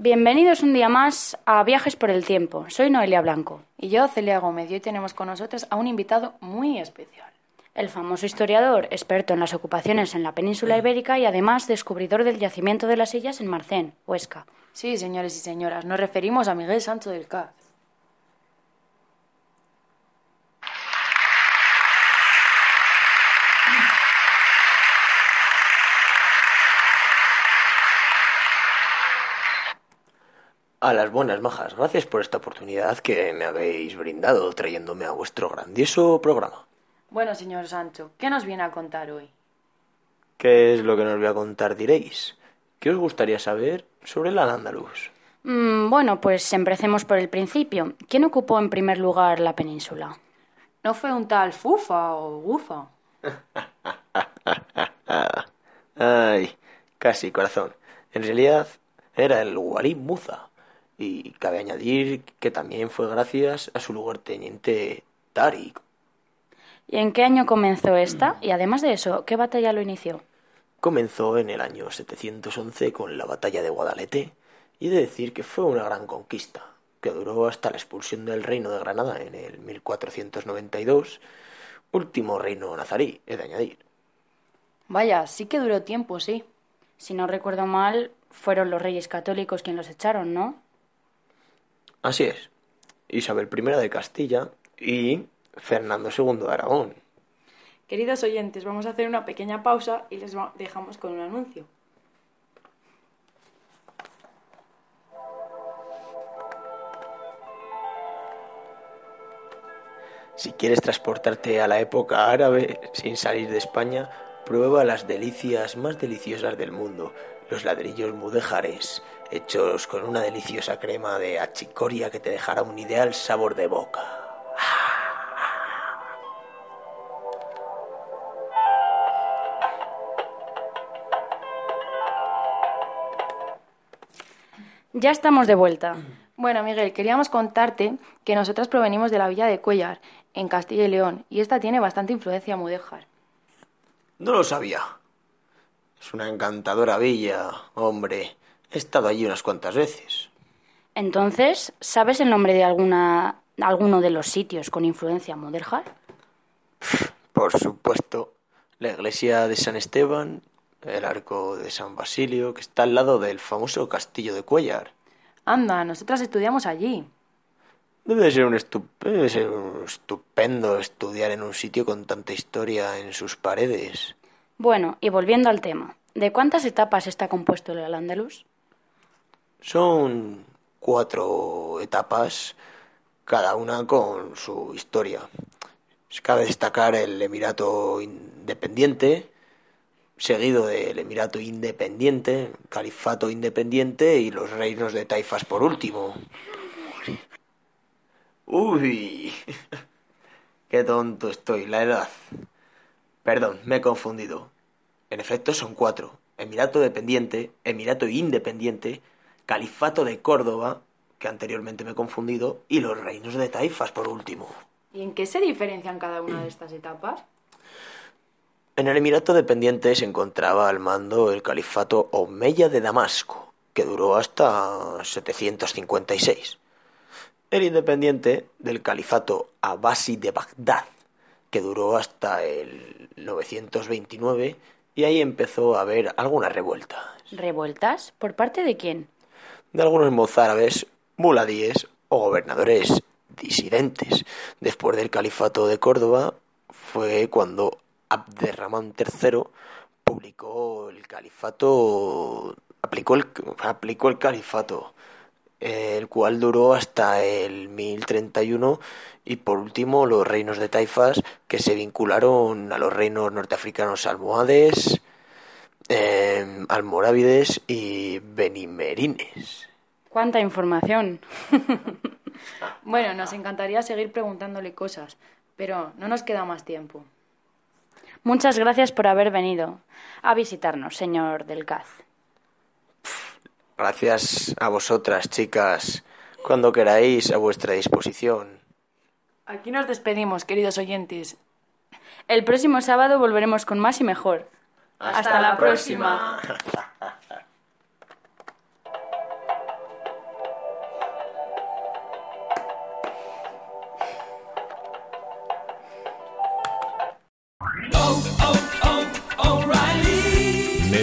Bienvenidos un día más a Viajes por el Tiempo. Soy Noelia Blanco. Y yo, Celia Gómez, y hoy tenemos con nosotros a un invitado muy especial. El famoso historiador, experto en las ocupaciones en la península ibérica y además descubridor del yacimiento de las sillas en Marcén, Huesca. Sí, señores y señoras, nos referimos a Miguel Sancho del Caz. A las buenas majas, gracias por esta oportunidad que me habéis brindado trayéndome a vuestro grandioso programa. Bueno, señor Sancho, ¿qué nos viene a contar hoy? ¿Qué es lo que nos voy a contar, diréis? ¿Qué os gustaría saber sobre el Al-Ándalus? Mm, bueno, pues empecemos por el principio. ¿Quién ocupó en primer lugar la península? ¿No fue un tal Fufa o Gufa? Ay, casi corazón. En realidad era el Walid Muza. Y cabe añadir que también fue gracias a su lugarteniente Tariq. ¿Y en qué año comenzó esta? Y además de eso, ¿qué batalla lo inició? Comenzó en el año 711 con la batalla de Guadalete y he de decir que fue una gran conquista, que duró hasta la expulsión del reino de Granada en el 1492, último reino nazarí, he de añadir. Vaya, sí que duró tiempo, sí. Si no recuerdo mal, fueron los reyes católicos quienes los echaron, ¿no? Así es, Isabel I de Castilla y Fernando II de Aragón. Queridos oyentes, vamos a hacer una pequeña pausa y les dejamos con un anuncio. Si quieres transportarte a la época árabe sin salir de España, prueba las delicias más deliciosas del mundo, los ladrillos mudéjares, hechos con una deliciosa crema de achicoria que te dejará un ideal sabor de boca. Ya estamos de vuelta. Bueno, Miguel, queríamos contarte que nosotras provenimos de la villa de Cuellar, en Castilla y León, y esta tiene bastante influencia mudéjar. No lo sabía. Es una encantadora villa, hombre. He estado allí unas cuantas veces. Entonces, ¿sabes el nombre de alguna alguno de los sitios con influencia mudéjar? Por supuesto. La iglesia de San Esteban, el arco de San Basilio, que está al lado del famoso castillo de Cuellar. Anda, nosotras estudiamos allí. Debe ser, un debe ser un estupendo estudiar en un sitio con tanta historia en sus paredes. Bueno, y volviendo al tema, ¿de cuántas etapas está compuesto el Al-Ándalus? Son cuatro etapas, cada una con su historia. Cabe destacar el Emirato Independiente, seguido del Emirato Independiente, Califato Independiente y los reinos de Taifas por último. Uy, qué tonto estoy, la edad. Perdón, me he confundido. En efecto, son cuatro. Emirato dependiente, Emirato independiente, Califato de Córdoba, que anteriormente me he confundido, y los reinos de Taifas por último. ¿Y en qué se diferencian cada una de estas etapas? En el Emirato dependiente se encontraba al mando el Califato Omeya de Damasco, que duró hasta 756. El independiente del Califato Abbasi de Bagdad, que duró hasta el 929 y ahí empezó a haber algunas revueltas. ¿Revueltas? ¿Por parte de quién? De algunos mozárabes, muladíes o gobernadores disidentes. Después del califato de Córdoba fue cuando Abderramán III publicó el califato, aplicó el, aplicó el califato el cual duró hasta el 1031 y por último los reinos de taifas que se vincularon a los reinos norteafricanos almohades, eh, almorávides y benimerines. ¡Cuánta información! bueno, nos encantaría seguir preguntándole cosas, pero no nos queda más tiempo. Muchas gracias por haber venido a visitarnos, señor Delcaz. Gracias a vosotras, chicas. Cuando queráis, a vuestra disposición. Aquí nos despedimos, queridos oyentes. El próximo sábado volveremos con más y mejor. Hasta, la próxima.